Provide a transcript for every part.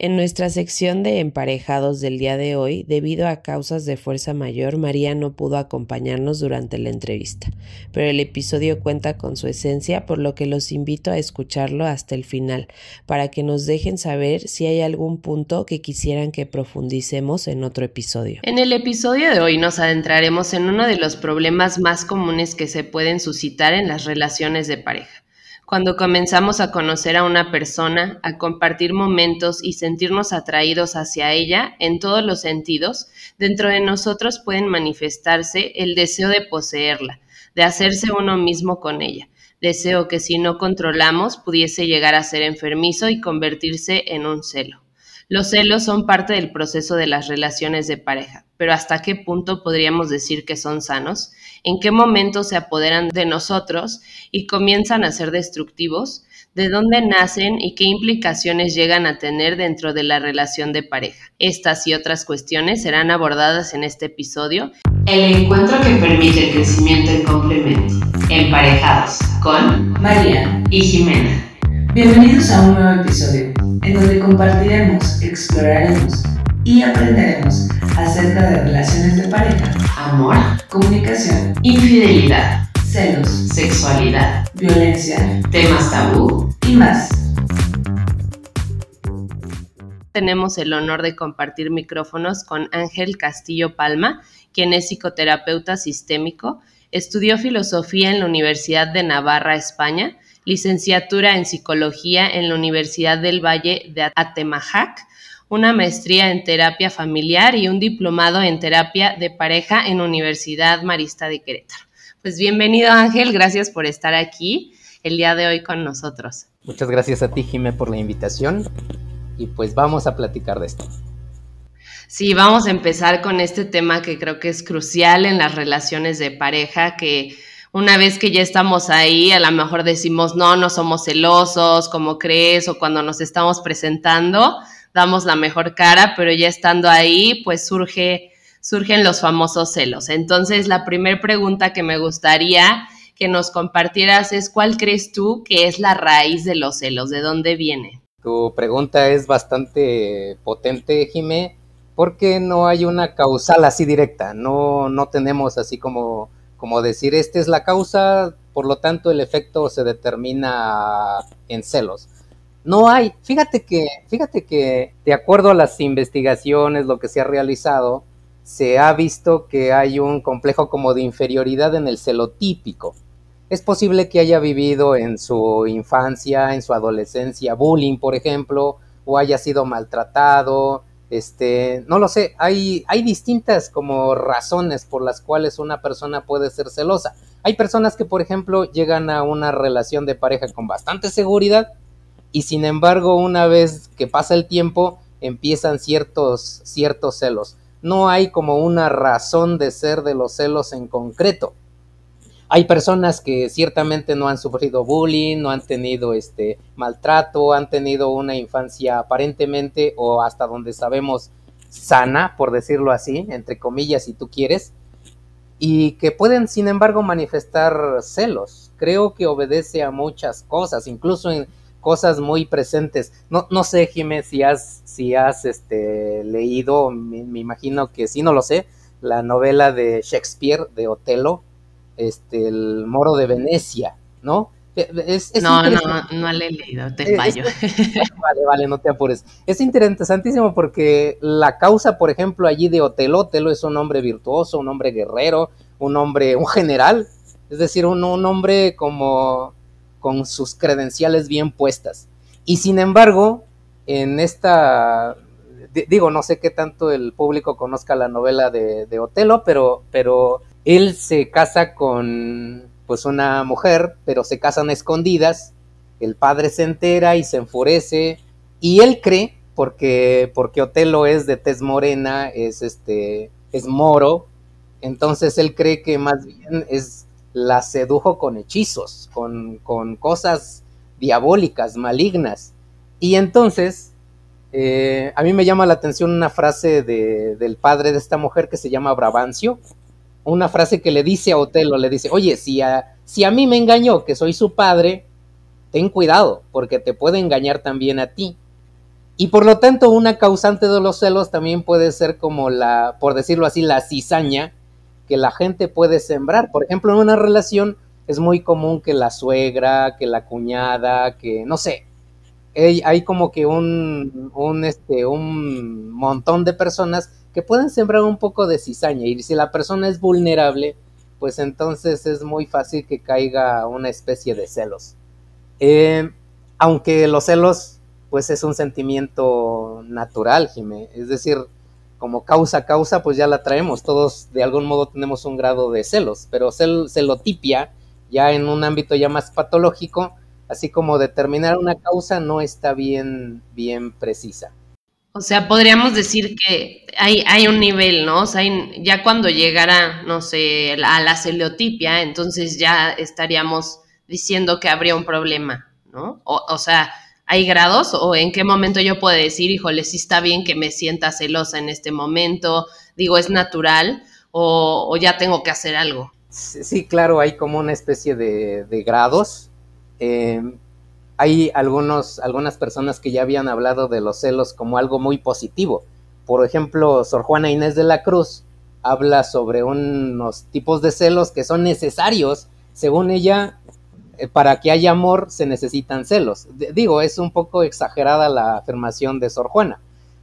En nuestra sección de emparejados del día de hoy, debido a causas de fuerza mayor, María no pudo acompañarnos durante la entrevista, pero el episodio cuenta con su esencia, por lo que los invito a escucharlo hasta el final, para que nos dejen saber si hay algún punto que quisieran que profundicemos en otro episodio. En el episodio de hoy nos adentraremos en uno de los problemas más comunes que se pueden suscitar en las relaciones de pareja cuando comenzamos a conocer a una persona, a compartir momentos y sentirnos atraídos hacia ella en todos los sentidos, dentro de nosotros pueden manifestarse el deseo de poseerla, de hacerse uno mismo con ella. Deseo que si no controlamos pudiese llegar a ser enfermizo y convertirse en un celo. Los celos son parte del proceso de las relaciones de pareja, pero ¿hasta qué punto podríamos decir que son sanos? ¿En qué momento se apoderan de nosotros y comienzan a ser destructivos? ¿De dónde nacen y qué implicaciones llegan a tener dentro de la relación de pareja? Estas y otras cuestiones serán abordadas en este episodio. El encuentro que permite el crecimiento en complemento. Emparejados con María y Jimena. Bienvenidos a un nuevo episodio en donde compartiremos, exploraremos y aprenderemos acerca de relaciones de pareja, amor, comunicación, infidelidad, celos, sexualidad, violencia, temas tabú y más. Tenemos el honor de compartir micrófonos con Ángel Castillo Palma, quien es psicoterapeuta sistémico, estudió filosofía en la Universidad de Navarra, España, licenciatura en Psicología en la Universidad del Valle de Atemajac, una maestría en terapia familiar y un diplomado en terapia de pareja en Universidad Marista de Querétaro. Pues bienvenido Ángel, gracias por estar aquí el día de hoy con nosotros. Muchas gracias a ti, Jimé, por la invitación y pues vamos a platicar de esto. Sí, vamos a empezar con este tema que creo que es crucial en las relaciones de pareja, que una vez que ya estamos ahí, a lo mejor decimos, no, no somos celosos, como crees, o cuando nos estamos presentando, damos la mejor cara, pero ya estando ahí, pues surge, surgen los famosos celos. Entonces, la primera pregunta que me gustaría que nos compartieras es, ¿cuál crees tú que es la raíz de los celos? ¿De dónde viene? Tu pregunta es bastante potente, Jimé, porque no hay una causal así directa, no, no tenemos así como como decir, esta es la causa, por lo tanto el efecto se determina en celos. No hay, fíjate que, fíjate que de acuerdo a las investigaciones, lo que se ha realizado, se ha visto que hay un complejo como de inferioridad en el celotípico. Es posible que haya vivido en su infancia, en su adolescencia, bullying, por ejemplo, o haya sido maltratado, este, no lo sé, hay, distintas como razones por las cuales una persona puede ser celosa. Hay personas que, por ejemplo, llegan a una relación de pareja con bastante seguridad y sin embargo, una vez que pasa el tiempo, empiezan ciertos celos. No hay como una razón de ser de los celos en concreto. Hay personas que ciertamente no han sufrido bullying, no han tenido este maltrato, han tenido una infancia aparentemente o hasta donde sabemos sana, por decirlo así, entre comillas, si tú quieres, y que pueden, sin embargo, manifestar celos. Creo que obedece a muchas cosas, incluso en cosas muy presentes. No, no sé, Jiménez, si has, si has este, leído, me, me imagino que sí, no lo sé, la novela de Shakespeare, de Otelo, este, el Moro de Venecia, ¿no? no, no, no le he leído, te fallo. vale, vale, no te apures. Es interesantísimo porque la causa, por ejemplo, allí de Otelo, Otelo es un hombre virtuoso, un hombre guerrero, un hombre, un general, es decir, un, un hombre como con sus credenciales bien puestas. Y sin embargo, en esta, digo, no sé qué tanto el público conozca la novela de, de Otelo, pero, pero él se casa con pues una mujer, pero se casan escondidas, el padre se entera y se enfurece. Y él cree porque porque Otelo es de tez morena, es este es moro, entonces él cree que más bien es la sedujo con hechizos, con, con cosas diabólicas, malignas. Y entonces, eh, a mí me llama la atención una frase de, del padre de esta mujer que se llama Brabancio, una frase que le dice a Otelo, le dice, oye, si a, si a mí me engañó, que soy su padre, ten cuidado, porque te puede engañar también a ti. Y por lo tanto, una causante de los celos también puede ser como la, por decirlo así, la cizaña que la gente puede sembrar. Por ejemplo, en una relación es muy común que la suegra, que la cuñada, que no sé, hay, como que un, un, este, un montón de personas que pueden sembrar un poco de cizaña y si la persona es vulnerable, pues entonces es muy fácil que caiga una especie de celos. Eh, aunque los celos, pues es un sentimiento natural, Jimé, es decir, como causa causa, pues ya la traemos, todos de algún modo tenemos un grado de celos, pero cel celotipia, ya en un ámbito ya más patológico, así como determinar una causa no está bien, bien precisa. O sea, podríamos decir que hay, hay un nivel, ¿no? O sea, ya cuando llegara, no sé, a la celotipia, entonces ya estaríamos diciendo que habría un problema, ¿no? O, sea, ¿hay grados? ¿O en qué momento yo puedo decir, híjole, sí está bien que me sienta celosa en este momento? Digo, ¿es natural? ¿O, ya tengo que hacer algo? Sí, claro, hay como una especie de, de grados. Eh, hay algunos, algunas personas que ya habían hablado de los celos como algo muy positivo. Por ejemplo, Sor Juana Inés de la Cruz habla sobre unos tipos de celos que son necesarios, según ella, eh, para que haya amor se necesitan celos. digo, es un poco exagerada la afirmación de Sor Juana.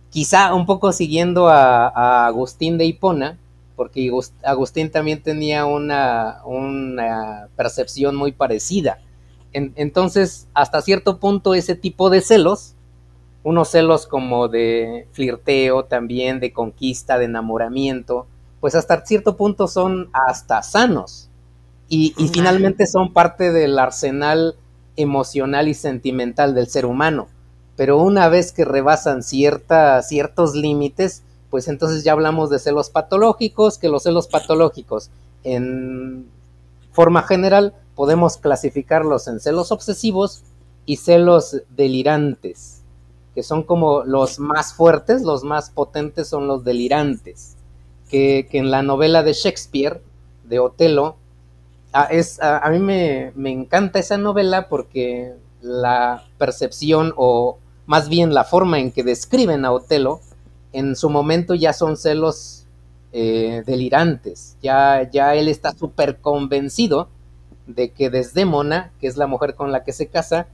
Quizá un poco siguiendo a, Agustín de Hipona, porque Agustín también tenía una, una percepción muy parecida entonces, hasta cierto punto, ese tipo de celos, unos celos como de flirteo también, de conquista, de enamoramiento, pues hasta cierto punto son hasta sanos. Y, finalmente son parte del arsenal emocional y sentimental del ser humano. Pero una vez que rebasan cierta, ciertos límites, pues entonces ya hablamos de celos patológicos, que los celos patológicos en forma general podemos clasificarlos en celos obsesivos y celos delirantes, que son como los más fuertes, los más potentes son los delirantes, que, en la novela de Shakespeare, de Otelo, a, es, a, mí me, me encanta esa novela porque la percepción o más bien la forma en que describen a Otelo, en su momento ya son celos eh, delirantes, ya, ya él está súper convencido de que Desdémona, que es la mujer con la que se casa,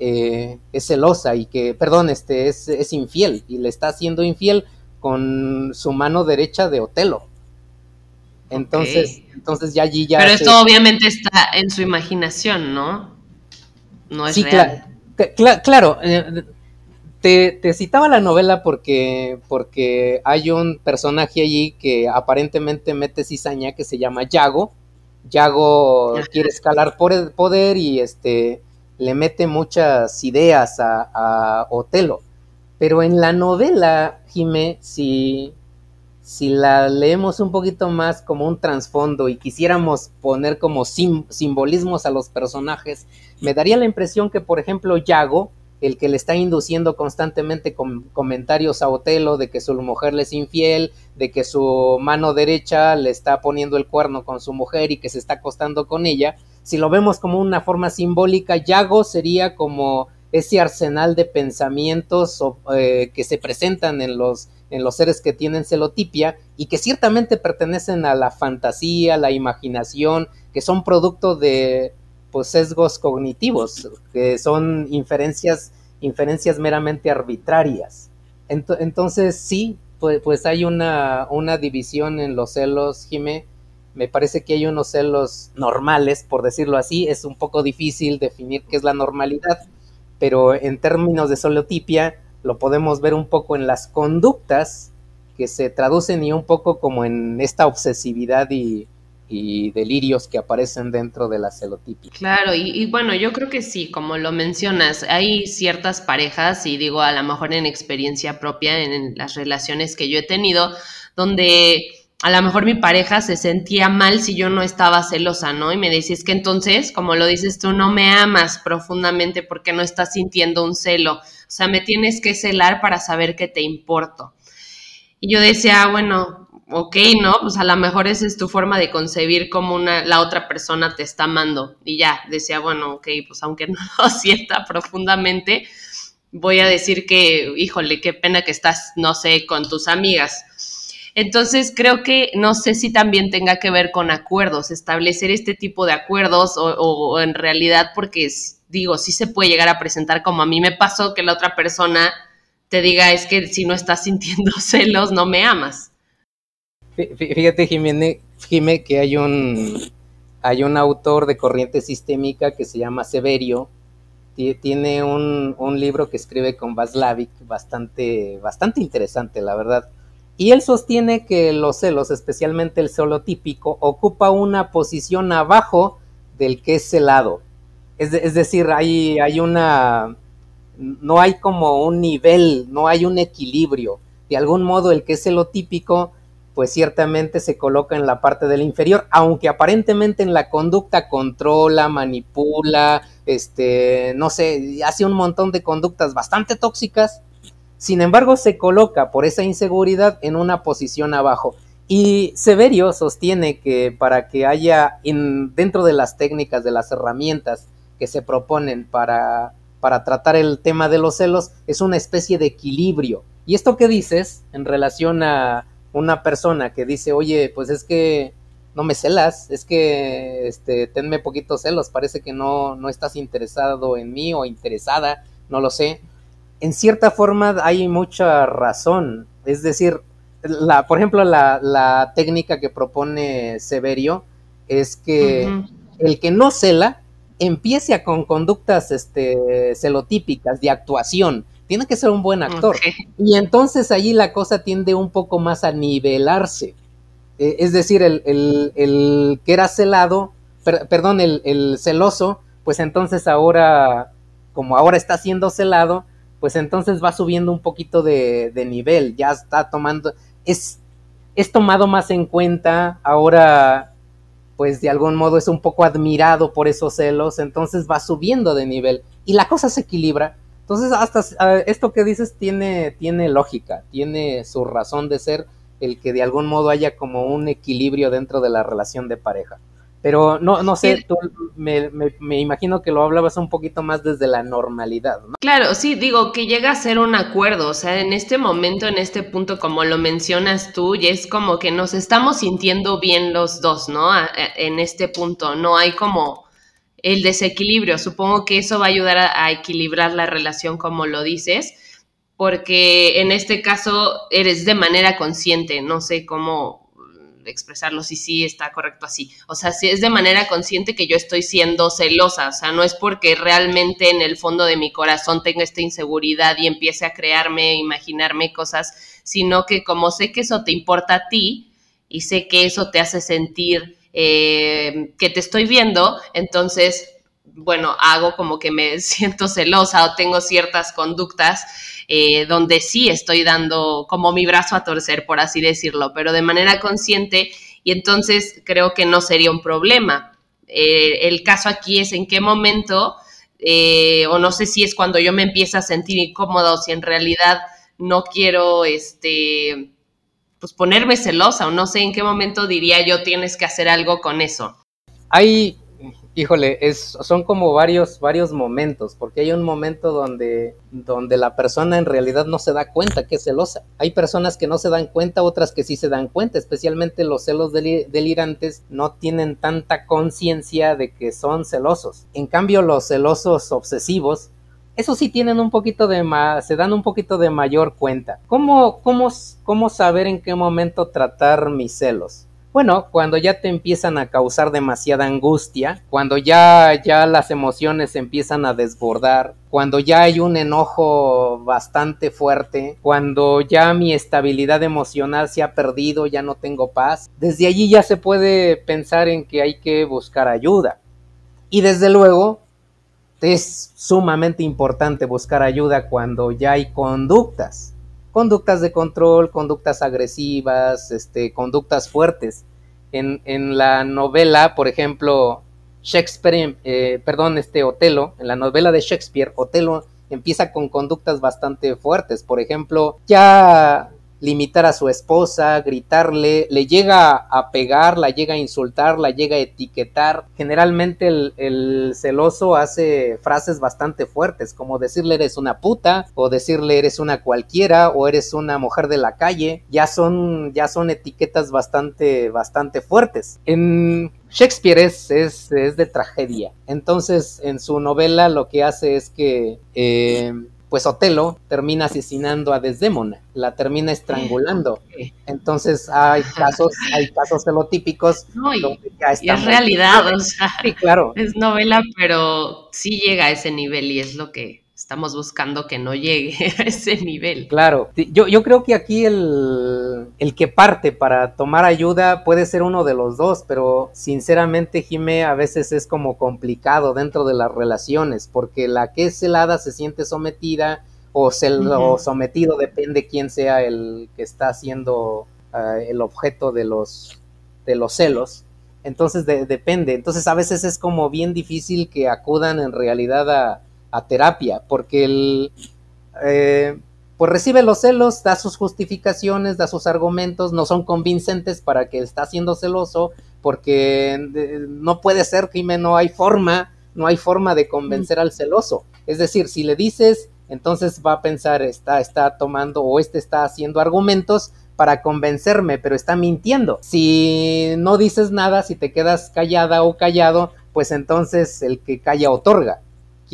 eh, es celosa y que, perdón, este es, es, infiel y le está haciendo infiel con su mano derecha de Otelo. Entonces, entonces ya allí ya. Pero esto obviamente está en su imaginación, ¿no? No es real. claro. Eh, te, te, citaba la novela porque, porque hay un personaje allí que aparentemente mete cizaña que se llama Yago, Yago quiere escalar por el poder y este le mete muchas ideas a, Otelo. Pero en la novela, Jime, si, si la leemos un poquito más como un trasfondo y quisiéramos poner como simbolismos a los personajes, me daría la impresión que, por ejemplo, Yago el que le está induciendo constantemente con comentarios a Otelo de que su mujer le es infiel, de que su mano derecha le está poniendo el cuerno con su mujer y que se está acostando con ella, si lo vemos como una forma simbólica, Yago sería como ese arsenal de pensamientos eh, que se presentan en los, en los seres que tienen celotipia y que ciertamente pertenecen a la fantasía, la imaginación, que son producto de pues, sesgos cognitivos, que son inferencias, inferencias meramente arbitrarias. entonces, sí, pues, pues hay una, una, división en los celos, Jimé. Me parece que hay unos celos normales, por decirlo así. Es un poco difícil definir qué es la normalidad, pero en términos de solotipia lo podemos ver un poco en las conductas que se traducen y un poco como en esta obsesividad y, y delirios que aparecen dentro de la celotipia. Claro, y, bueno, yo creo que sí, como lo mencionas, hay ciertas parejas, y digo a lo mejor en experiencia propia, en, las relaciones que yo he tenido, donde a lo mejor mi pareja se sentía mal si yo no estaba celosa, ¿no? Y me decís que entonces, como lo dices tú, no me amas profundamente porque no estás sintiendo un celo. O sea, me tienes que celar para saber que te importo. Y yo decía, ah, bueno, ok, ¿no? Pues a lo mejor esa es tu forma de concebir cómo una, la otra persona te está amando. Y ya, decía, bueno, ok, pues aunque no lo sienta profundamente, voy a decir que, híjole, qué pena que estás, no sé, con tus amigas. Entonces creo que no sé si también tenga que ver con acuerdos, establecer este tipo de acuerdos o, en realidad porque digo, sí se puede llegar a presentar como a mí me pasó que la otra persona te diga es que si no estás sintiendo celos no me amas. Fíjate, Jiménez, Jimé, que hay un, hay un autor de corriente sistémica que se llama Severio, tiene un, un, libro que escribe con Vaslavic bastante, bastante interesante, la verdad. Y él sostiene que los celos, especialmente el celo típico, ocupa una posición abajo del que es celado. Es, decir, hay, hay una, no hay como un nivel, no hay un equilibrio. De algún modo el que es celotípico pues ciertamente se coloca en la parte del inferior, aunque aparentemente en la conducta controla, manipula, este, no sé, hace un montón de conductas bastante tóxicas, sin embargo se coloca por esa inseguridad en una posición abajo. Y Severio sostiene que para que haya en, dentro de las técnicas, de las herramientas que se proponen para, para tratar el tema de los celos, es una especie de equilibrio. Y esto que dices en relación a, una persona que dice, oye, pues es que no me celas, es que este, tenme poquitos celos, parece que no, no estás interesado en mí o interesada, no lo sé. En cierta forma hay mucha razón, es decir, la, por ejemplo, la, la técnica que propone Severio es que el que no cela empiece con conductas este, celotípicas de actuación, tiene que ser un buen actor. Y entonces allí la cosa tiende un poco más a nivelarse. Eh, es decir, el, que era celado, perdón, el, celoso, pues entonces ahora, como ahora está siendo celado, pues entonces va subiendo un poquito de, nivel, ya está tomando, es, es tomado más en cuenta, ahora pues de algún modo es un poco admirado por esos celos, entonces va subiendo de nivel. Y la cosa se equilibra entonces, hasta esto que dices tiene, tiene lógica, tiene su razón de ser el que de algún modo haya como un equilibrio dentro de la relación de pareja. Pero no, no sé, tú me, me, imagino que lo hablabas un poquito más desde la normalidad, ¿no? Claro, sí, digo que llega a ser un acuerdo, o sea, en este momento, en este punto, como lo mencionas tú, y es como que nos estamos sintiendo bien los dos, ¿no? En este punto, no hay como el desequilibrio. Supongo que eso va a ayudar a, equilibrar la relación como lo dices, porque en este caso eres de manera consciente, no sé cómo expresarlo si sí está correcto así. O sea, si es de manera consciente que yo estoy siendo celosa, o sea, no es porque realmente en el fondo de mi corazón tenga esta inseguridad y empiece a crearme, imaginarme cosas, sino que como sé que eso te importa a ti y sé que eso te hace sentir eh, que te estoy viendo, entonces, bueno, hago como que me siento celosa o tengo ciertas conductas eh, donde sí estoy dando como mi brazo a torcer, por así decirlo, pero de manera consciente y entonces creo que no sería un problema. Eh, el caso aquí es en qué momento, o no sé si es cuando yo me empiezo a sentir incómoda o si en realidad no quiero, este, pues ponerme celosa o no sé en qué momento diría yo tienes que hacer algo con eso. Hay, híjole, es, son como varios, varios momentos, porque hay un momento donde, donde la persona en realidad no se da cuenta que es celosa. Hay personas que no se dan cuenta, otras que sí se dan cuenta, especialmente los celos delirantes no tienen tanta conciencia de que son celosos. En cambio, los celosos obsesivos eso sí tienen un poquito de más, se dan un poquito de mayor cuenta. ¿Cómo, cómo, cómo saber en qué momento tratar mis celos? Bueno, cuando ya te empiezan a causar demasiada angustia, cuando ya, ya las emociones empiezan a desbordar, cuando ya hay un enojo bastante fuerte, cuando ya mi estabilidad emocional se ha perdido, ya no tengo paz, desde allí ya se puede pensar en que hay que buscar ayuda. Y desde luego, es sumamente importante buscar ayuda cuando ya hay conductas, conductas de control, conductas agresivas, este, conductas fuertes. En, la novela, por ejemplo, Shakespeare, eh, perdón, este Otelo, en la novela de Shakespeare, Otelo empieza con conductas bastante fuertes. Por ejemplo, ya limitar a su esposa, gritarle, le llega a pegar, la llega a insultar, la llega a etiquetar. Generalmente el, celoso hace frases bastante fuertes, como decirle eres una puta, o decirle eres una cualquiera, o eres una mujer de la calle. Ya son, ya son etiquetas bastante, bastante fuertes. En Shakespeare es, es, de tragedia. Entonces, en su novela lo que hace es que eh, pues Otelo termina asesinando a Desdémona, la termina estrangulando. Entonces hay casos, hay casos celotípicos donde ya y es realidad, o sea, sí, claro. es novela, pero sí llega a ese nivel y es lo que estamos buscando que no llegue a ese nivel. Claro, yo, yo creo que aquí el, el, que parte para tomar ayuda puede ser uno de los dos, pero sinceramente, Jimé, a veces es como complicado dentro de las relaciones, porque la que es celada se siente sometida o, sometido, depende quién sea el que está siendo ah, el objeto de los, de los celos. Entonces depende, entonces a veces es como bien difícil que acudan en realidad a, a terapia, porque él eh, pues recibe los celos, da sus justificaciones, da sus argumentos, no son convincentes para que está siendo celoso, porque no puede ser, crimen, no hay forma, no hay forma de convencer al celoso. Es decir, si le dices, entonces va a pensar, está, está tomando o este está haciendo argumentos para convencerme, pero está mintiendo. Si no dices nada, si te quedas callada o callado, pues entonces el que calla otorga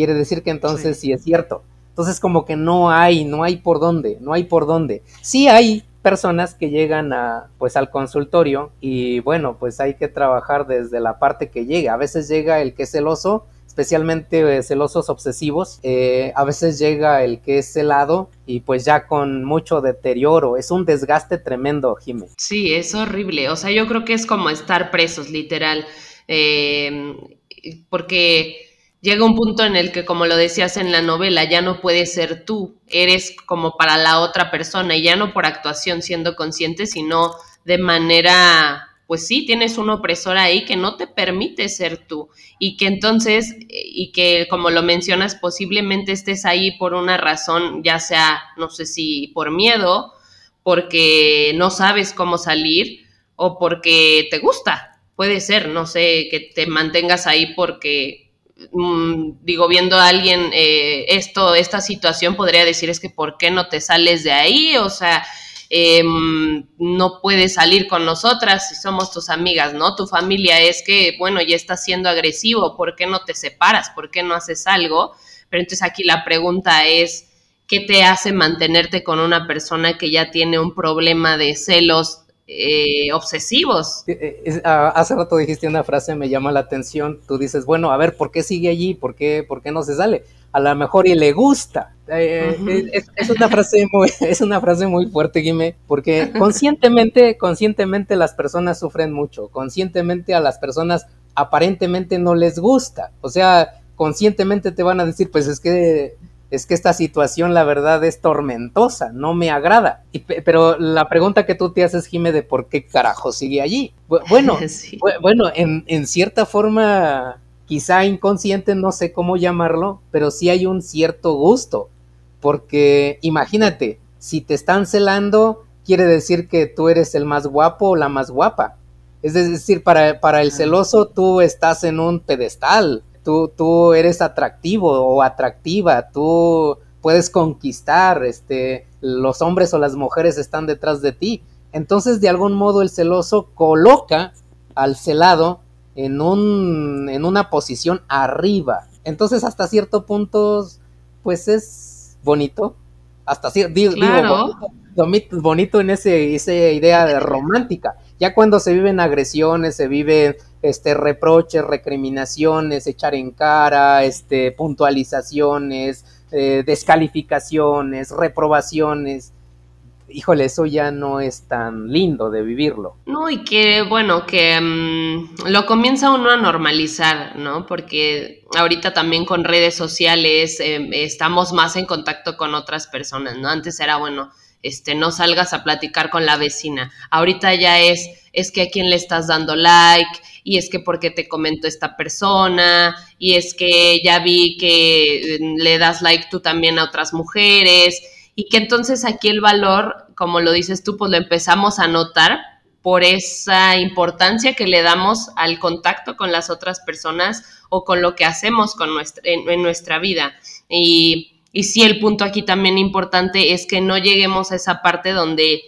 quiere decir que entonces sí. es cierto. Entonces como que no hay, no hay por dónde, no hay por dónde. Sí hay personas que llegan a pues al consultorio y bueno, pues hay que trabajar desde la parte que llega. A veces llega el que es celoso, especialmente eh, celosos obsesivos. Eh, a veces llega el que es celado y pues ya con mucho deterioro. Es un desgaste tremendo, Jiménez. Sí, es horrible. O sea, yo creo que es como estar presos, literal. Eh, porque llega un punto en el que, como lo decías en la novela, ya no puedes ser tú, eres como para la otra persona y ya no por actuación siendo consciente, sino de manera, pues sí, tienes un opresor ahí que no te permite ser tú y que entonces, y que como lo mencionas, posiblemente estés ahí por una razón, ya sea, no sé si por miedo, porque no sabes cómo salir o porque te gusta. Puede ser, no sé, que te mantengas ahí porque digo, viendo a alguien eh, esto, esta situación, podría decir es que ¿por qué no te sales de ahí? O sea, em, no puedes salir con nosotras si somos tus amigas, ¿no? Tu familia es que, bueno, ya estás siendo agresivo, ¿por qué no te separas? ¿Por qué no haces algo? Pero entonces aquí la pregunta es, ¿qué te hace mantenerte con una persona que ya tiene un problema de celos eh, obsesivos. Eh, ah, hace rato dijiste una frase, me llama la atención. Tú dices, bueno, a ver, ¿por qué sigue allí? ¿Por qué, por qué no se sale? A lo mejor y le gusta. Eh, es, una frase muy, es una frase muy fuerte, Guime, porque conscientemente, conscientemente las personas sufren mucho. Conscientemente a las personas aparentemente no les gusta. O sea, conscientemente te van a decir, pues es que es que esta situación la verdad es tormentosa, no me agrada. pero la pregunta que tú te haces, Jime, de por qué carajo sigue allí. Bueno, bueno, en, en, cierta forma, quizá inconsciente, no sé cómo llamarlo, pero sí hay un cierto gusto. Porque imagínate, si te están celando, quiere decir que tú eres el más guapo o la más guapa. Es decir, para, para el celoso tú estás en un pedestal, tú, tú eres atractivo o atractiva, tú puedes conquistar, este, los hombres o las mujeres están detrás de ti. Entonces, de algún modo, el celoso coloca al celado en, un, en una posición arriba. Entonces, hasta cierto punto, pues es bonito. Hasta cierto, digo, bonito, bonito, en ese, esa idea romántica. Ya cuando se viven agresiones, se viven este, reproches, recriminaciones, echar en cara, este, puntualizaciones, eh, descalificaciones, reprobaciones. Híjole, eso ya no es tan lindo de vivirlo. No, y que bueno, que mm, lo comienza uno a normalizar, ¿no? Porque ahorita también con redes sociales em, estamos más en contacto con otras personas, ¿no? Antes era, bueno, este, no salgas a platicar con la vecina. Ahorita ya es, es que a quién le estás dando like, y es que porque te comentó esta persona, y es que ya vi que mm, le das like tú también a otras mujeres, y que entonces aquí el valor, como lo dices tú, pues lo empezamos a notar por esa importancia que le damos al contacto con las otras personas o con lo que hacemos con nuestra, en, nuestra vida. Y, y sí, el punto aquí también importante es que no lleguemos a esa parte donde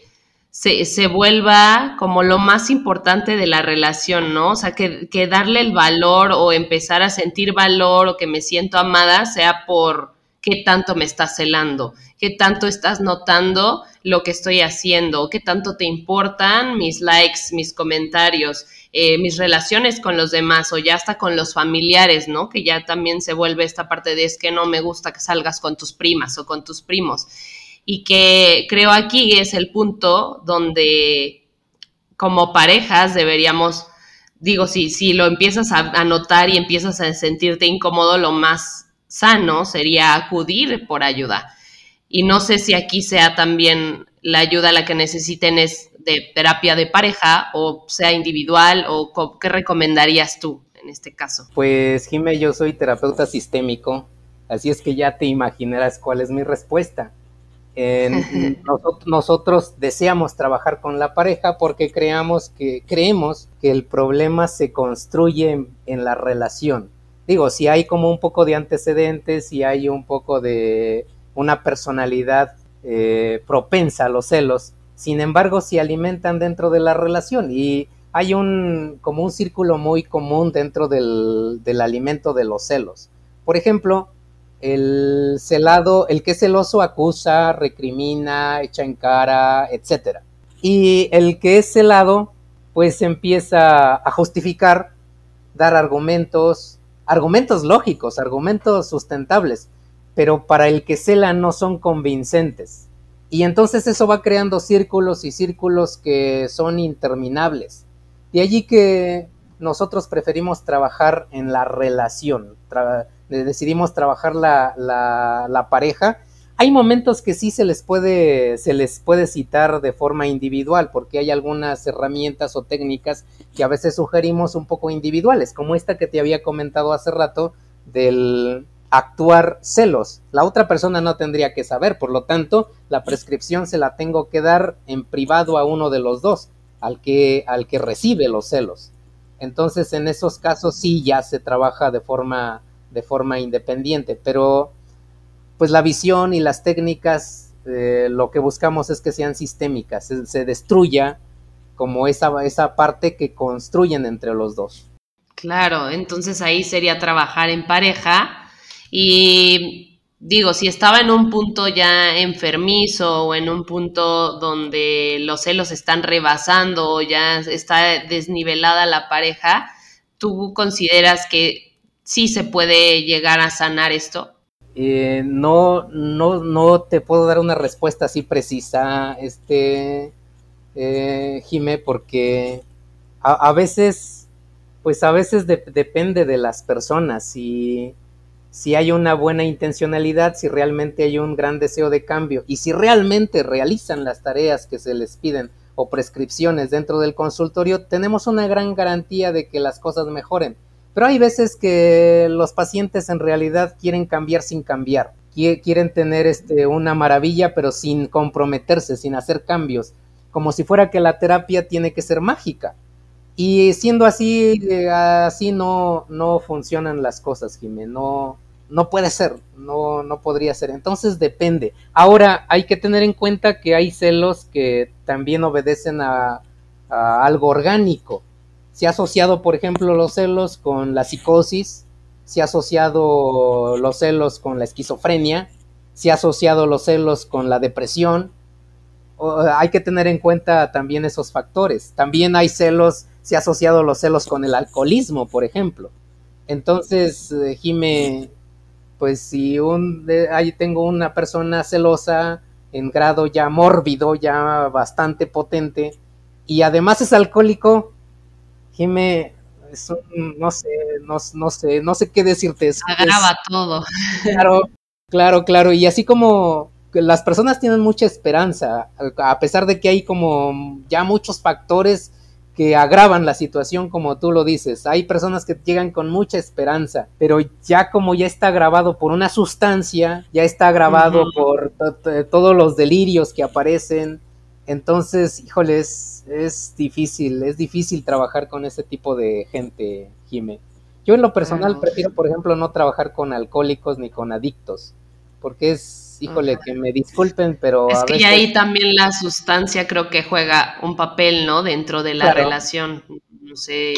se, se, vuelva como lo más importante de la relación, ¿no? O sea, que, que, darle el valor o empezar a sentir valor o que me siento amada sea por qué tanto me estás celando, qué tanto estás notando lo que estoy haciendo, qué tanto te importan mis likes, mis comentarios, eh, mis relaciones con los demás o ya hasta con los familiares, ¿no? Que ya también se vuelve esta parte de es que no me gusta que salgas con tus primas o con tus primos y que creo aquí es el punto donde como parejas deberíamos, digo, si, si lo empiezas a, notar y empiezas a sentirte incómodo, lo más sano sería acudir por ayuda. Y no sé si aquí sea también la ayuda la que necesiten es de terapia de pareja o sea individual o qué recomendarías tú en este caso. Pues Jimé, yo soy terapeuta sistémico, así es que ya te imaginarás cuál es mi respuesta. nosotros, deseamos trabajar con la pareja porque creamos que, creemos que el problema se construye en, la relación. Digo, si hay como un poco de antecedentes, si hay un poco de una personalidad eh, propensa a los celos, sin embargo, se alimentan dentro de la relación y hay un como un círculo muy común dentro del, del alimento de los celos. Por ejemplo, el celado, el que es celoso acusa, recrimina, echa en cara, etc. Y el que es celado, pues empieza a justificar, dar argumentos, argumentos lógicos, argumentos sustentables, pero para el que cela no son convincentes. Y entonces eso va creando círculos y círculos que son interminables. De allí que nosotros preferimos trabajar en la relación, decidimos trabajar la, la, pareja, hay momentos que sí se les puede se les puede citar de forma individual porque hay algunas herramientas o técnicas que a veces sugerimos un poco individuales como esta que te había comentado hace rato del actuar celos la otra persona no tendría que saber por lo tanto la prescripción se la tengo que dar en privado a uno de los dos al que al que recibe los celos entonces en esos casos sí ya se trabaja de forma de forma independiente, pero pues la visión y las técnicas eh, lo que buscamos es que sean sistémicas, se, destruya como esa, esa parte que construyen entre los dos. Claro, entonces ahí sería trabajar en pareja y digo, si estaba en un punto ya enfermizo o en un punto donde los celos están rebasando o ya está desnivelada la pareja, ¿tú consideras que sí se puede llegar a sanar esto? Eh, no, no, no te puedo dar una respuesta así precisa, este, eh, Jime, porque a, veces, pues a veces depende de las personas, si, si hay una buena intencionalidad, si realmente hay un gran deseo de cambio y si realmente realizan las tareas que se les piden o prescripciones dentro del consultorio, tenemos una gran garantía de que las cosas mejoren. Pero hay veces que los pacientes en realidad quieren cambiar sin cambiar, quieren tener este, una maravilla pero sin comprometerse, sin hacer cambios, como si fuera que la terapia tiene que ser mágica. Y siendo así, eh, así no, no funcionan las cosas, Jiménez, no puede ser, no, no podría ser. Entonces depende. Ahora hay que tener en cuenta que hay celos que también obedecen a algo orgánico se ha asociado, por ejemplo, los celos con la psicosis, se ha asociado los celos con la esquizofrenia, se ha asociado los celos con la depresión. hay que tener en cuenta también esos factores. También hay celos, se ha asociado los celos con el alcoholismo, por ejemplo. Entonces, eh, Jime, pues si un, ahí tengo una persona celosa en grado ya mórbido, ya bastante potente, y además es alcohólico, Jime, no sé, no, sé, no sé qué decirte. Agrava todo. Claro, claro, claro. Y así como las personas tienen mucha esperanza, a pesar de que hay como ya muchos factores que agravan la situación como tú lo dices. Hay personas que llegan con mucha esperanza, pero ya como ya está grabado por una sustancia, ya está grabado por todos los delirios que aparecen, entonces, híjole, es, difícil, es difícil trabajar con ese tipo de gente, Jime. Yo en lo personal prefiero, por ejemplo, no trabajar con alcohólicos ni con adictos, porque es, híjole, que me disculpen, pero... Es que ahí también la sustancia creo que juega un papel, ¿no? Dentro de la relación. No sé,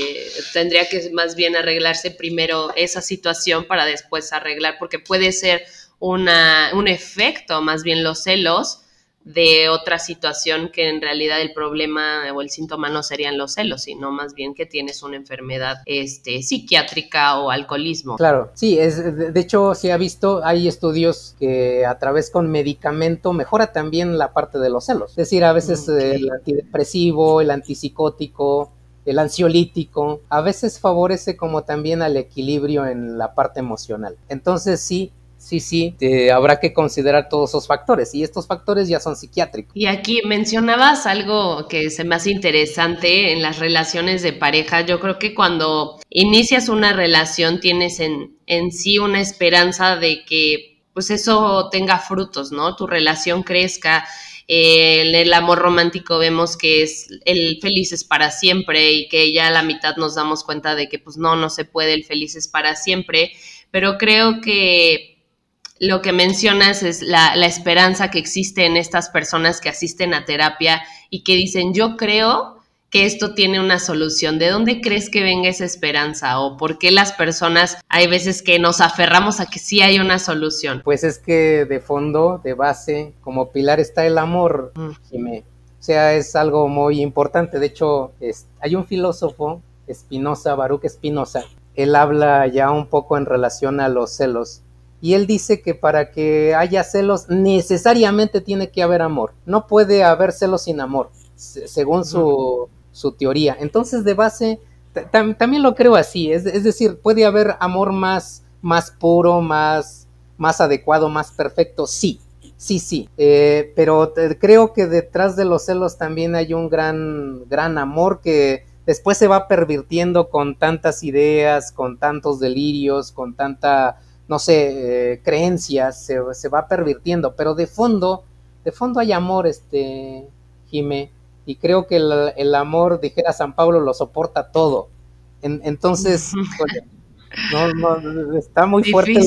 tendría que más bien arreglarse primero esa situación para después arreglar, porque puede ser una, un efecto, más bien los celos, de otra situación que en realidad el problema o el síntoma no serían los celos, sino más bien que tienes una enfermedad este, psiquiátrica o alcoholismo. Claro, sí, es, de hecho se ha visto, hay estudios que a través con medicamento mejora también la parte de los celos. Es decir, a veces el antidepresivo, el antipsicótico, el ansiolítico, a veces favorece como también al equilibrio en la parte emocional. Entonces sí, sí, sí, habrá que considerar todos esos factores y estos factores ya son psiquiátricos. Y aquí mencionabas algo que se me hace interesante en las relaciones de pareja. Yo creo que cuando inicias una relación tienes en, en sí una esperanza de que pues eso tenga frutos, ¿no? Tu relación crezca. en el amor romántico vemos que es el feliz es para siempre y que ya a la mitad nos damos cuenta de que pues no, no se puede el feliz es para siempre, pero creo que lo que mencionas es la, esperanza que existe en estas personas que asisten a terapia y que dicen, yo creo que esto tiene una solución. ¿De dónde crees que venga esa esperanza? ¿O por qué las personas hay veces que nos aferramos a que sí hay una solución? Pues es que de fondo, de base, como pilar está el amor, mm. O sea, es algo muy importante. De hecho, es, hay un filósofo, Spinoza, Baruch Spinoza, él habla ya un poco en relación a los celos y él dice que para que haya celos necesariamente tiene que haber amor. No puede haber celos sin amor, según su, teoría. Entonces, de base, también lo creo así. Es, decir, puede haber amor más, más puro, más, más adecuado, más perfecto. Sí, sí, sí. Eh, pero creo que detrás de los celos también hay un gran, gran amor que después se va pervirtiendo con tantas ideas, con tantos delirios, con tanta no sé, eh, creencias, se, va pervirtiendo, pero de fondo, de fondo hay amor, este, Jime, y creo que el, amor, dijera San Pablo, lo soporta todo. entonces, no, no, está muy fuerte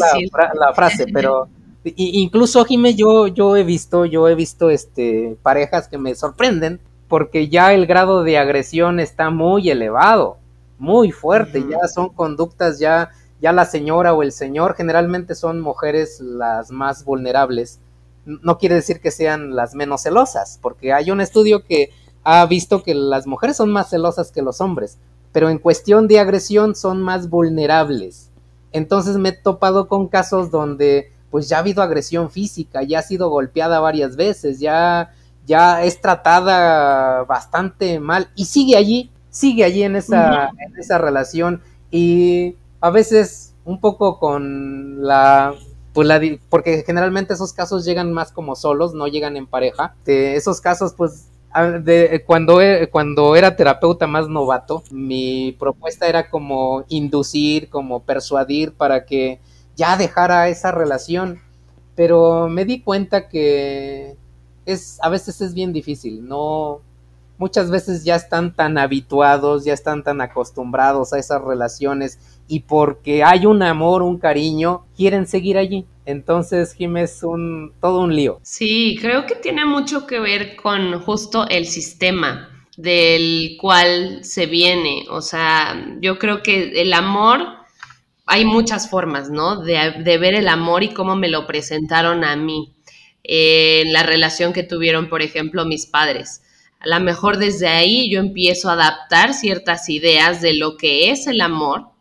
la, frase, pero incluso, Jime, yo, yo he visto, yo he visto, este, parejas que me sorprenden, porque ya el grado de agresión está muy elevado, muy fuerte, ya son conductas ya ya la señora o el señor generalmente son mujeres las más vulnerables. No quiere decir que sean las menos celosas, porque hay un estudio que ha visto que las mujeres son más celosas que los hombres, pero en cuestión de agresión son más vulnerables. Entonces me he topado con casos donde pues ya ha habido agresión física, ya ha sido golpeada varias veces, ya, ya es tratada bastante mal y sigue allí, sigue allí en esa, en esa relación y a veces un poco con la pues la, porque generalmente esos casos llegan más como solos, no llegan en pareja. Esos casos, pues, de, cuando, e, cuando era terapeuta más novato, mi propuesta era como inducir, como persuadir para que ya dejara esa relación. Pero me di cuenta que es, a veces es bien difícil, no, muchas veces ya están tan habituados, ya están tan acostumbrados a esas relaciones y porque hay un amor, un cariño, quieren seguir allí. Entonces, Jim es un, todo un lío. Sí, creo que tiene mucho que ver con justo el sistema del cual se viene. O sea, yo creo que el amor, hay muchas formas, ¿no? De, de ver el amor y cómo me lo presentaron a mí. en la relación que tuvieron, por ejemplo, mis padres. A lo mejor desde ahí yo empiezo a adaptar ciertas ideas de lo que es el amor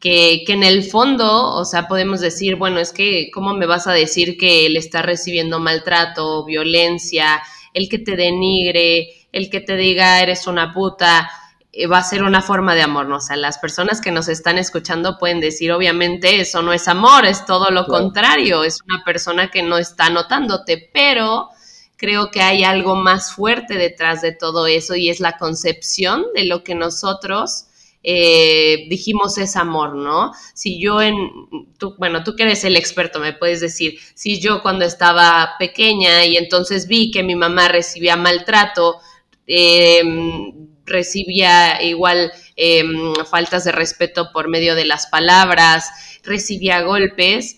que, en el fondo, o sea, podemos decir, bueno, es que, ¿cómo me vas a decir que él está recibiendo maltrato, violencia, el que te denigre, el que te diga eres una puta? Eh, va a ser una forma de amor, ¿no? O sea, las personas que nos están escuchando pueden decir, obviamente, eso no es amor, es todo lo contrario, es una persona que no está notándote, pero creo que hay algo más fuerte detrás de todo eso y es la concepción de lo que nosotros eh, dijimos es amor, ¿no? Si yo en, bueno, tú que eres el experto, me puedes decir, si yo cuando estaba pequeña y entonces vi que mi mamá recibía maltrato, em, recibía igual em, faltas de respeto por medio de las palabras, recibía golpes,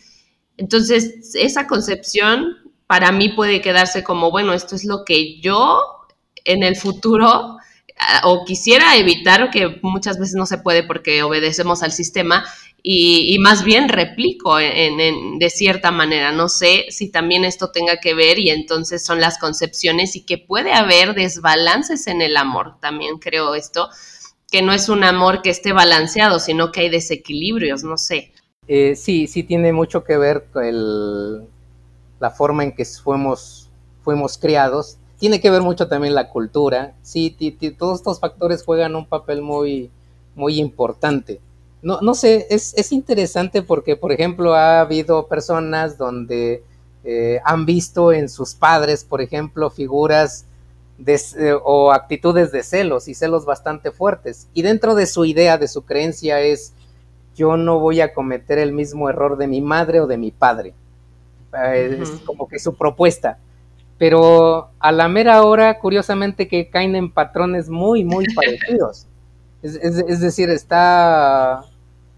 entonces esa concepción para mí puede quedarse como, bueno, esto es lo que yo en el futuro o quisiera evitar, que muchas veces no se puede porque obedecemos al sistema, y, más bien replico de cierta manera. No sé si también esto tenga que ver y entonces son las concepciones y que puede haber desbalances en el amor, también creo esto, que no es un amor que esté balanceado, sino que hay desequilibrios, no sé. Eh, sí, sí tiene mucho que ver con la forma en que fuimos, fuimos criados tiene que ver mucho también la cultura, sí, todos estos factores juegan un papel muy, muy importante. No, no sé, es, interesante porque, por ejemplo, ha habido personas donde eh, han visto en sus padres, por ejemplo, figuras de, eh, o actitudes de celos y celos bastante fuertes. Y dentro de su idea, de su creencia es, yo no voy a cometer el mismo error de mi madre o de mi padre. Eh, es como que su propuesta pero a la mera hora, curiosamente, que caen en patrones muy, muy parecidos. Es, decir, está...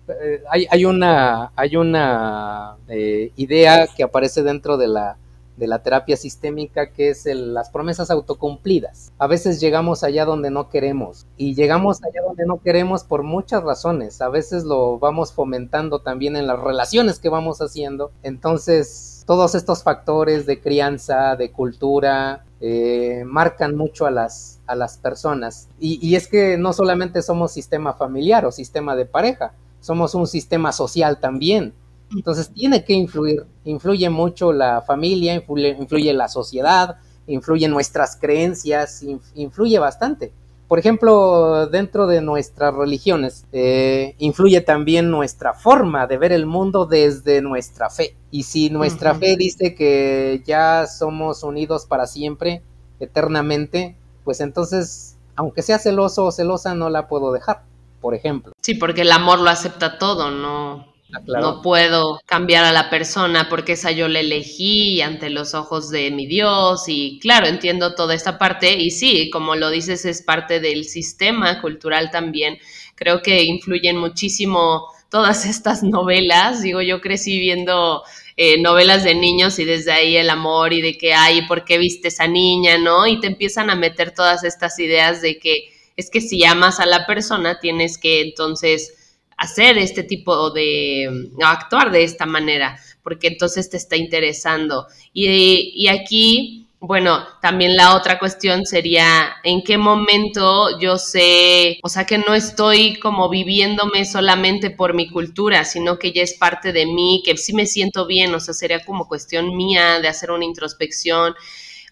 Eh, hay, una, hay una eh, idea que aparece dentro de la, de la terapia sistémica que es las promesas autocumplidas. A veces llegamos allá donde no queremos y llegamos allá donde no queremos por muchas razones. A veces lo vamos fomentando también en las relaciones que vamos haciendo. Entonces, todos estos factores de crianza, de cultura, eh, marcan mucho a las, a las personas. Y, es que no solamente somos sistema familiar o sistema de pareja, somos un sistema social también. Entonces tiene que influir, influye mucho la familia, influye, influye la sociedad, influye nuestras creencias, influye bastante. Por ejemplo, dentro de nuestras religiones, eh, influye también nuestra forma de ver el mundo desde nuestra fe. Y si nuestra fe dice que ya somos unidos para siempre, eternamente, pues entonces, aunque sea celoso o celosa, no la puedo dejar, por ejemplo. Sí, porque el amor lo acepta todo, ¿no? Ah, no puedo cambiar a la persona porque esa yo la elegí ante los ojos de mi Dios y claro, entiendo toda esta parte y sí, como lo dices, es parte del sistema cultural también. Creo que influyen muchísimo todas estas novelas. Digo, yo crecí viendo eh, novelas de niños y desde ahí el amor y de que hay, ¿por qué viste esa niña? ¿No? Y te empiezan a meter todas estas ideas de que es que si amas a la persona tienes que entonces hacer este tipo de, actuar de esta manera, porque entonces te está interesando. Y, aquí, bueno, también la otra cuestión sería en qué momento yo sé, o sea, que no estoy como viviéndome solamente por mi cultura, sino que ya es parte de mí, que sí me siento bien, o sea, sería como cuestión mía de hacer una introspección.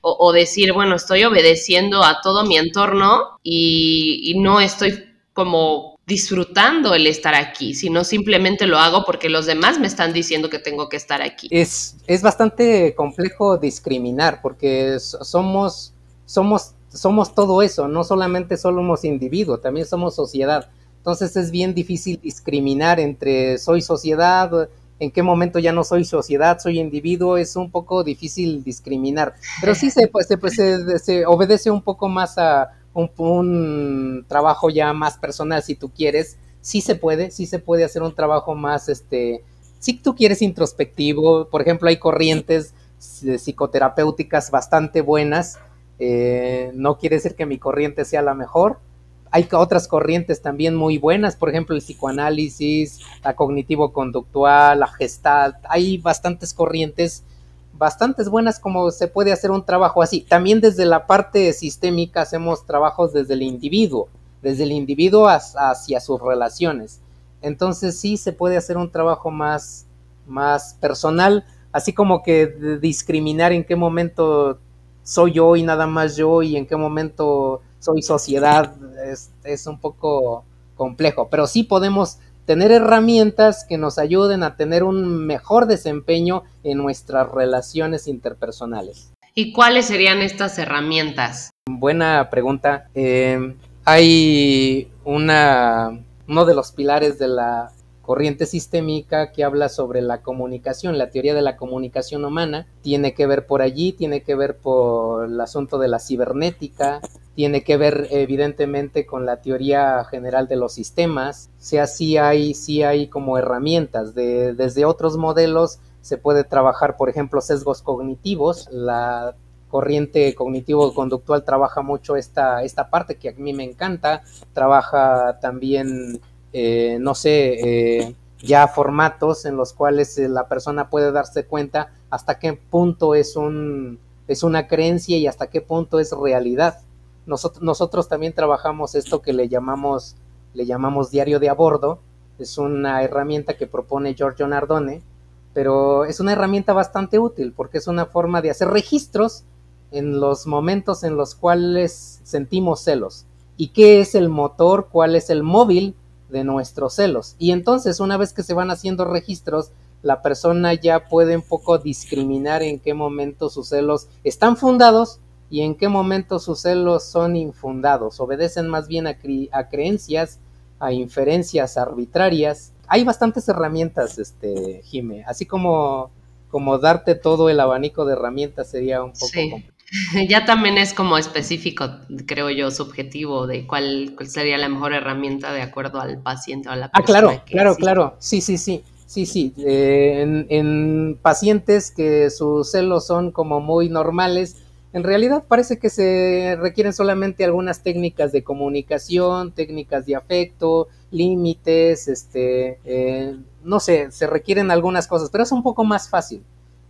O, decir, bueno, estoy obedeciendo a todo mi entorno y no estoy como disfrutando el estar aquí, sino simplemente lo hago porque los demás me están diciendo que tengo que estar aquí. Es, es bastante complejo discriminar porque somos, somos, somos todo eso, no solamente somos individuo, también somos sociedad. Entonces es bien difícil discriminar entre soy sociedad, en qué momento ya no soy sociedad, soy individuo, es un poco difícil discriminar. Pero sí se, pues, se, se obedece un poco más a, un, trabajo ya más personal si tú quieres, sí se puede, sí se puede hacer un trabajo más, este, si tú quieres introspectivo, por ejemplo, hay corrientes psicoterapéuticas bastante buenas, eh, no quiere decir que mi corriente sea la mejor, hay otras corrientes también muy buenas, por ejemplo, el psicoanálisis, la cognitivo-conductual, la gestalt, hay bastantes corrientes bastantes buenas como se puede hacer un trabajo así. También desde la parte sistémica hacemos trabajos desde el individuo, desde el individuo hacia sus relaciones. Entonces sí se puede hacer un trabajo más, más personal, así como que discriminar en qué momento soy yo y nada más yo y en qué momento soy sociedad es, es un poco complejo, pero sí podemos tener herramientas que nos ayuden a tener un mejor desempeño en nuestras relaciones interpersonales. ¿Y cuáles serían estas herramientas? Buena pregunta. Eh, hay una, uno de los pilares de la corriente sistémica que habla sobre la comunicación, la teoría de la comunicación humana, tiene que ver por allí, tiene que ver por el asunto de la cibernética, tiene que ver evidentemente con la teoría general de los sistemas, o sea, sí hay, sí hay como herramientas, de, desde otros modelos se puede trabajar, por ejemplo, sesgos cognitivos, la corriente cognitivo-conductual trabaja mucho esta, esta parte que a mí me encanta, trabaja también eh, no sé, eh, ya formatos en los cuales eh, la persona puede darse cuenta hasta qué punto es, un, es una creencia y hasta qué punto es realidad. Nosotros, también trabajamos esto que le llamamos, le llamamos diario de a bordo, es una herramienta que propone Giorgio Nardone, pero es una herramienta bastante útil porque es una forma de hacer registros en los momentos en los cuales sentimos celos. ¿Y qué es el motor? ¿Cuál es el móvil de nuestros celos. Y entonces, una vez que se van haciendo registros, la persona ya puede un poco discriminar en qué momento sus celos están fundados y en qué momento sus celos son infundados, obedecen más bien a, a creencias, a inferencias arbitrarias. Hay bastantes herramientas, este, Jime, así como, como darte todo el abanico de herramientas sería un poco complicado. Ya también es como específico, creo yo, subjetivo de cuál, sería la mejor herramienta de acuerdo al paciente o a la persona. Ah, claro, claro, claro. Sí, sí, sí. Sí, sí. Eh, en, en, pacientes que sus celos son como muy normales, en realidad parece que se requieren solamente algunas técnicas de comunicación, técnicas de afecto, límites, este, eh, no sé, se requieren algunas cosas, pero es un poco más fácil.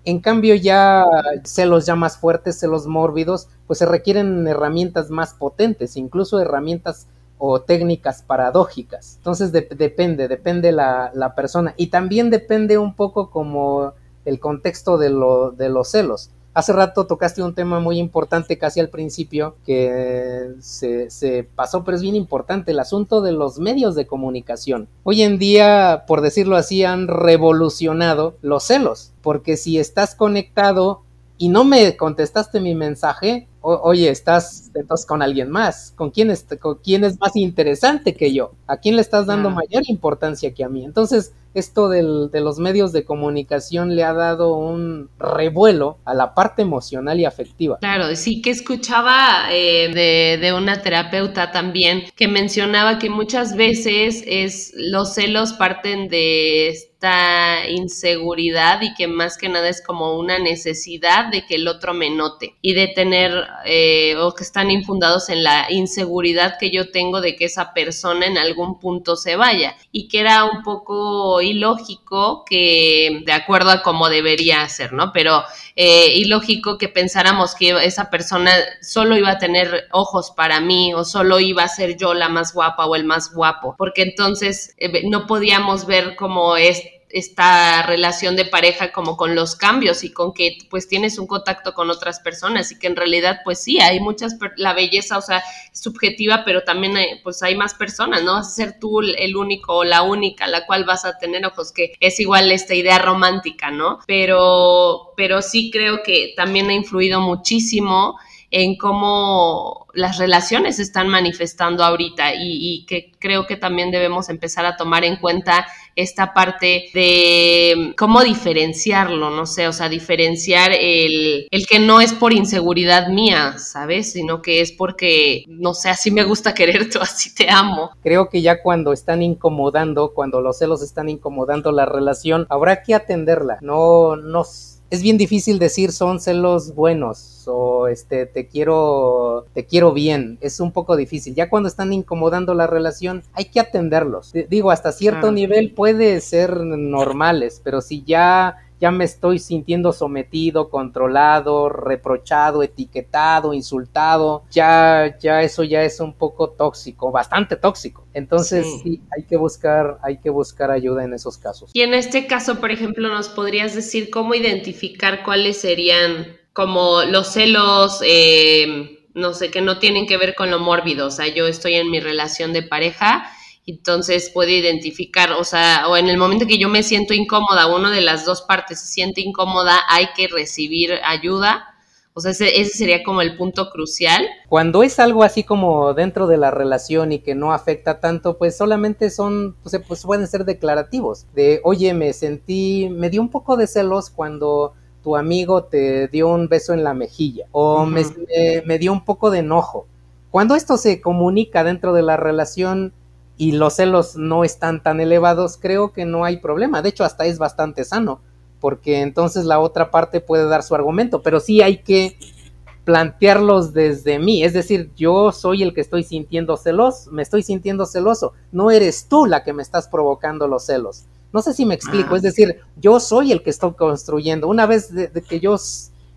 En cambio, ya celos ya más fuertes, celos mórbidos, pues se requieren herramientas más potentes, incluso herramientas o técnicas paradójicas. Entonces depende, depende la, la, persona. Y también depende un poco como el contexto de, lo, de los celos. Hace rato tocaste un tema muy importante casi al principio que se, pasó, pero es bien importante, el asunto de los medios de comunicación. Hoy en día, por decirlo así, han revolucionado los celos, porque si estás conectado y no me contestaste mi mensaje, oye, estás entonces con alguien más, ¿con quién, es, con quién es más interesante que yo? ¿A quién le estás dando mayor importancia que a mí? Entonces, esto del, de los medios de comunicación le ha dado un revuelo a la parte emocional y afectiva. Claro, sí que escuchaba eh, de, de, una terapeuta también que mencionaba que muchas veces es los celos parten de inseguridad y que más que nada es como una necesidad de que el otro me note y de tener eh, o que están infundados en la inseguridad que yo tengo de que esa persona en algún punto se vaya y que era un poco ilógico que de acuerdo a cómo debería ser, ¿no? Pero eh, ilógico que pensáramos que esa persona solo iba a tener ojos para mí o solo iba a ser yo la más guapa o el más guapo, porque entonces eh, no podíamos ver como es esta relación de pareja como con los cambios y con que pues tienes un contacto con otras personas y que en realidad pues sí, hay muchas, la belleza, o sea, subjetiva, pero también hay, pues hay más personas, ¿no? Vas a ser tú el único o la única la cual vas a tener ojos, que es igual esta idea romántica, ¿no? Pero, pero sí creo que también ha influido muchísimo en cómo las relaciones se están manifestando ahorita y, que creo que también debemos empezar a tomar en cuenta esta parte de cómo diferenciarlo, no sé, o sea, diferenciar el, el que no es por inseguridad mía, ¿sabes? Sino que es porque, no sé, así me gusta quererte así te amo. Creo que ya cuando están incomodando, cuando los celos están incomodando la relación, habrá que atenderla, no, no es bien difícil decir son celos buenos o este te quiero te quiero bien, es un poco difícil. Ya cuando están incomodando la relación, hay que atenderlos. Digo, hasta cierto nivel puede ser normales, pero si ya ya me estoy sintiendo sometido, controlado, reprochado, etiquetado, insultado, ya, ya eso ya es un poco tóxico, bastante tóxico. Entonces sí. hay que buscar, hay que buscar ayuda en esos casos. Y en este caso, por ejemplo, nos podrías decir cómo identificar cuáles serían como los celos, eh, no sé, que no tienen que ver con lo mórbido. O sea, yo estoy en mi relación de pareja entonces puede identificar, o sea, o en el momento que yo me siento incómoda, uno de las dos partes se siente incómoda, hay que recibir ayuda O sea, ese, sería como el punto crucial. Cuando es algo así como dentro de la relación y que no afecta tanto, pues solamente son, pues, pues pueden ser declarativos. De, oye, me sentí, me dio un poco de celos cuando tu amigo te dio un beso en la mejilla. O me, me dio un poco de enojo. Cuando esto se comunica dentro de la relación, y los celos no están tan elevados, creo que no hay problema. De hecho, hasta es bastante sano porque entonces la otra parte puede dar su argumento, pero sí hay que plantearlos desde mí, es decir, yo soy el que estoy sintiendo celos, me estoy sintiendo celoso, no eres tú la que me estás provocando los celos. No sé si me explico, ah. es decir, yo soy el que estoy construyendo. Una vez de, que yo,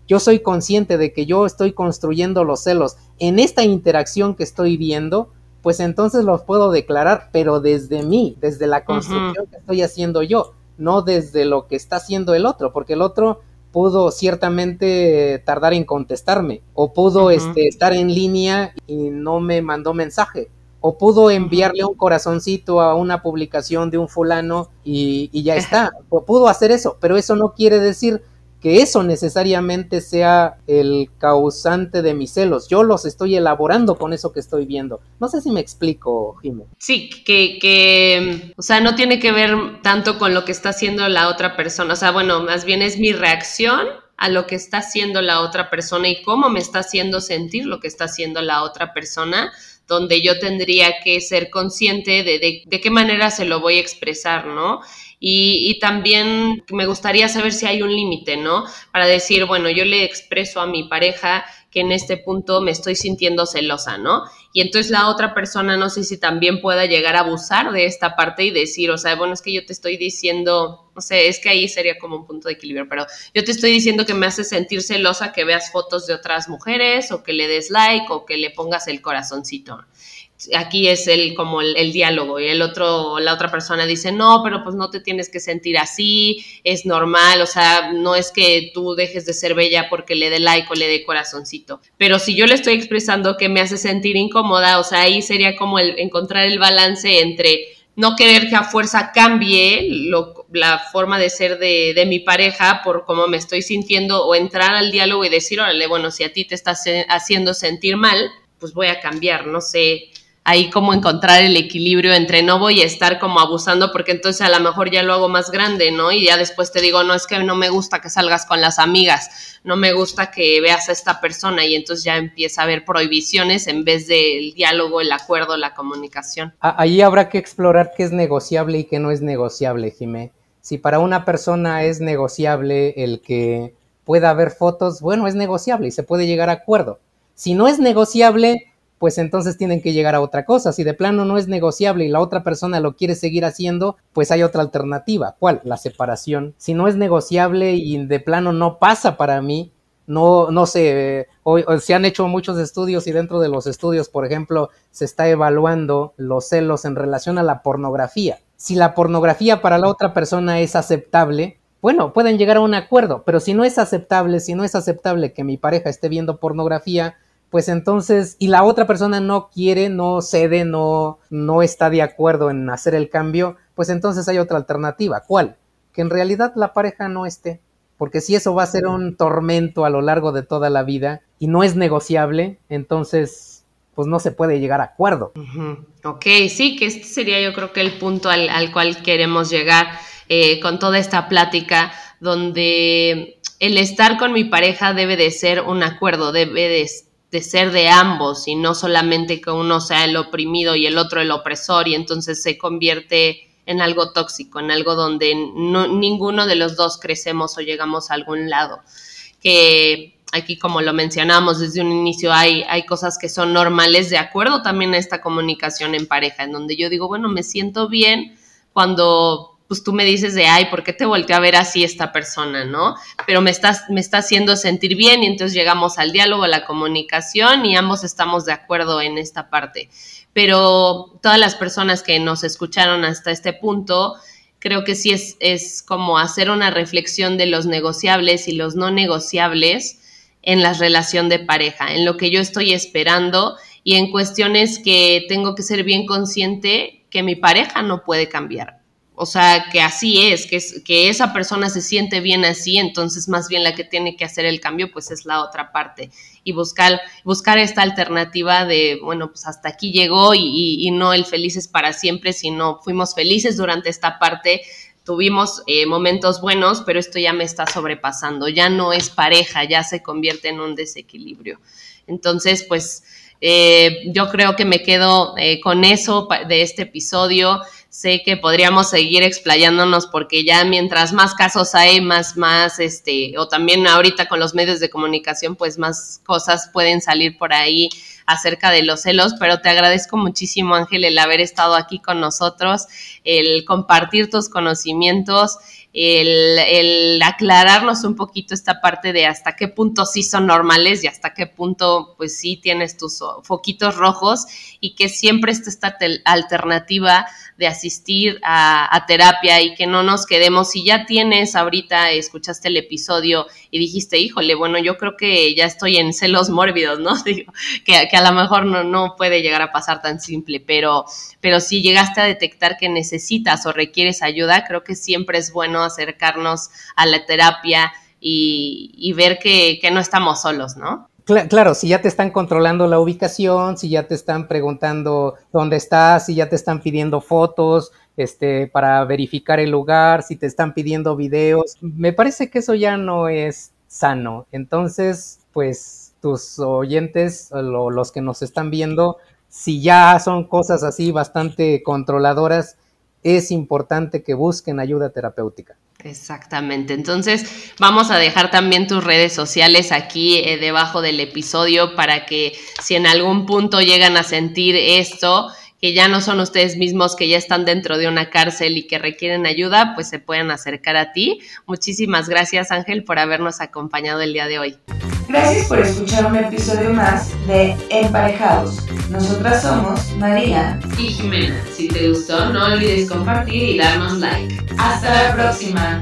yo soy consciente de que yo estoy construyendo los celos en esta interacción que estoy viendo, pues entonces los puedo declarar, pero desde mí, desde la construcción que estoy haciendo yo no desde lo que está haciendo el otro, porque el otro pudo ciertamente tardar en contestarme, o pudo este, estar en línea y no me mandó mensaje, o pudo enviarle un corazoncito a una publicación de un fulano y, y ya está, o pudo hacer eso, pero eso no quiere decir que eso necesariamente sea el causante de mis celos. Yo los estoy elaborando con eso que estoy viendo. No sé si me explico, Jimé. Sí, que, que, o sea, no tiene que ver tanto con lo que está haciendo la otra persona. O sea, bueno, más bien es mi reacción a lo que está haciendo la otra persona y cómo me está haciendo sentir lo que está haciendo la otra persona, donde yo tendría que ser consciente de, de, de qué manera se lo voy a expresar, ¿no? Y, también me gustaría saber si hay un límite, ¿no? Para decir, bueno, yo le expreso a mi pareja que en este punto me estoy sintiendo celosa, ¿no? Y entonces la otra persona no sé si también pueda llegar a abusar de esta parte y decir, o sea, bueno, es que yo te estoy diciendo, no sé, es que ahí sería como un punto de equilibrio, pero yo te estoy diciendo que me hace sentir celosa que veas fotos de otras mujeres o que le des like o que le pongas el corazoncito aquí es el como el, diálogo y el otro la otra persona dice no pero pues no te tienes que sentir así es normal o sea no es que tú dejes de ser bella porque le dé like o le dé corazoncito. Pero si yo le estoy expresando que me hace sentir incómoda o sea ahí sería como el encontrar el balance entre no querer que a fuerza cambie la forma de ser de, de, mi pareja por cómo me estoy sintiendo o entrar al diálogo y decir, órale, bueno, si a ti te estás haciendo sentir mal, pues voy a cambiar, no sé, ahí como encontrar el equilibrio entre no voy a estar como abusando porque entonces a lo mejor ya lo hago más grande, ¿no? Y ya después te digo, no es que no me gusta que salgas con las amigas, no me gusta que veas a esta persona y entonces ya empieza a haber prohibiciones en vez del diálogo, el acuerdo, la comunicación. Ahí habrá que explorar qué es negociable y qué no es negociable, Jimé. Si para una persona es negociable el que pueda haber fotos, bueno, es negociable y se puede llegar a acuerdo. Si no es negociable, pues entonces tienen que llegar a otra cosa. Si de plano no es negociable y la otra persona lo quiere seguir haciendo, pues hay otra alternativa. ¿Cuál? La separación. Si no es negociable y de plano no pasa para mí, no, no sé, hoy, se han hecho muchos estudios y dentro de los estudios, por ejemplo, se está evaluando los celos en relación a la pornografía. Si la pornografía para la otra persona es aceptable, bueno, pueden llegar a un acuerdo, pero si no es aceptable, si no es aceptable que mi pareja esté viendo pornografía, pues entonces, y la otra persona no quiere, no cede, no, no está de acuerdo en hacer el cambio, pues entonces hay otra alternativa. ¿Cuál? Que en realidad la pareja no esté. Porque si eso va a ser un tormento a lo largo de toda la vida y no es negociable, entonces pues no se puede llegar a acuerdo. Ok, sí, que este sería yo creo que el punto al, cual queremos llegar eh, con toda esta plática, donde el estar con mi pareja debe de ser un acuerdo, debe de, de ser de ambos y no solamente que uno sea el oprimido y el otro el opresor y entonces se convierte en algo tóxico, en algo donde ninguno de los dos crecemos o llegamos a algún lado. Que aquí, como lo mencionamos desde un inicio, hay, hay cosas que son normales de acuerdo también a esta comunicación en pareja, en donde yo digo, bueno, me siento bien cuando pues tú me dices de, ay, ¿por qué te volteé a ver así esta persona, no? Pero me, estás, me está haciendo sentir bien y entonces llegamos al diálogo, a la comunicación y ambos estamos de acuerdo en esta parte. Pero todas las personas que nos escucharon hasta este punto, creo que sí es, es como hacer una reflexión de los negociables y los no negociables en la relación de pareja, en lo que yo estoy esperando y en cuestiones que tengo que ser bien consciente que mi pareja no puede cambiar o sea, que así es, que, es, que esa persona se siente bien así, entonces más bien la que tiene que hacer el cambio, pues es la otra parte. Y buscar, buscar esta alternativa de, bueno, pues hasta aquí llegó y, no el felices para siempre, sino fuimos felices durante esta parte, tuvimos eh, momentos buenos, pero esto ya me está sobrepasando, ya no es pareja, ya se convierte en un desequilibrio. Entonces, pues eh, yo creo que me quedo eh, con eso de este episodio sé que podríamos seguir explayándonos porque ya mientras más casos hay, más, más, este, o también ahorita con los medios de comunicación, pues más cosas pueden salir por ahí acerca de los celos, pero te agradezco muchísimo, Ángel, el haber estado aquí con nosotros, el compartir tus conocimientos, el, aclararnos un poquito esta parte de hasta qué punto sí son normales y hasta qué punto pues sí tienes tus foquitos rojos y que siempre está esta alternativa de asistir a, terapia y que no nos quedemos. Si ya tienes ahorita, escuchaste el episodio y dijiste, híjole, bueno, yo creo que ya estoy en celos mórbidos, ¿no? Digo, que, que a lo mejor no, no puede llegar a pasar tan simple, pero, pero si llegaste a detectar que necesitas o requieres ayuda, creo que siempre es bueno acercarnos a la terapia y, ver que, no estamos solos, ¿no? Claro, si ya te están controlando la ubicación, si ya te están preguntando dónde estás, si ya te están pidiendo fotos, este, para verificar el lugar, si te están pidiendo videos, me parece que eso ya no es sano. Entonces, pues tus oyentes, los que nos están viendo, si ya son cosas así bastante controladoras, es importante que busquen ayuda terapéutica. Exactamente. Entonces, vamos a dejar también tus redes sociales aquí eh, debajo del episodio para que si en algún punto llegan a sentir esto, que ya no son ustedes mismos, que ya están dentro de una cárcel y que requieren ayuda, pues se puedan acercar a ti. Muchísimas gracias Ángel por habernos acompañado el día de hoy. Gracias por escuchar un episodio más de Emparejados. Nosotras somos María y Jimena. Si te gustó, no olvides compartir y darnos like. Hasta la próxima.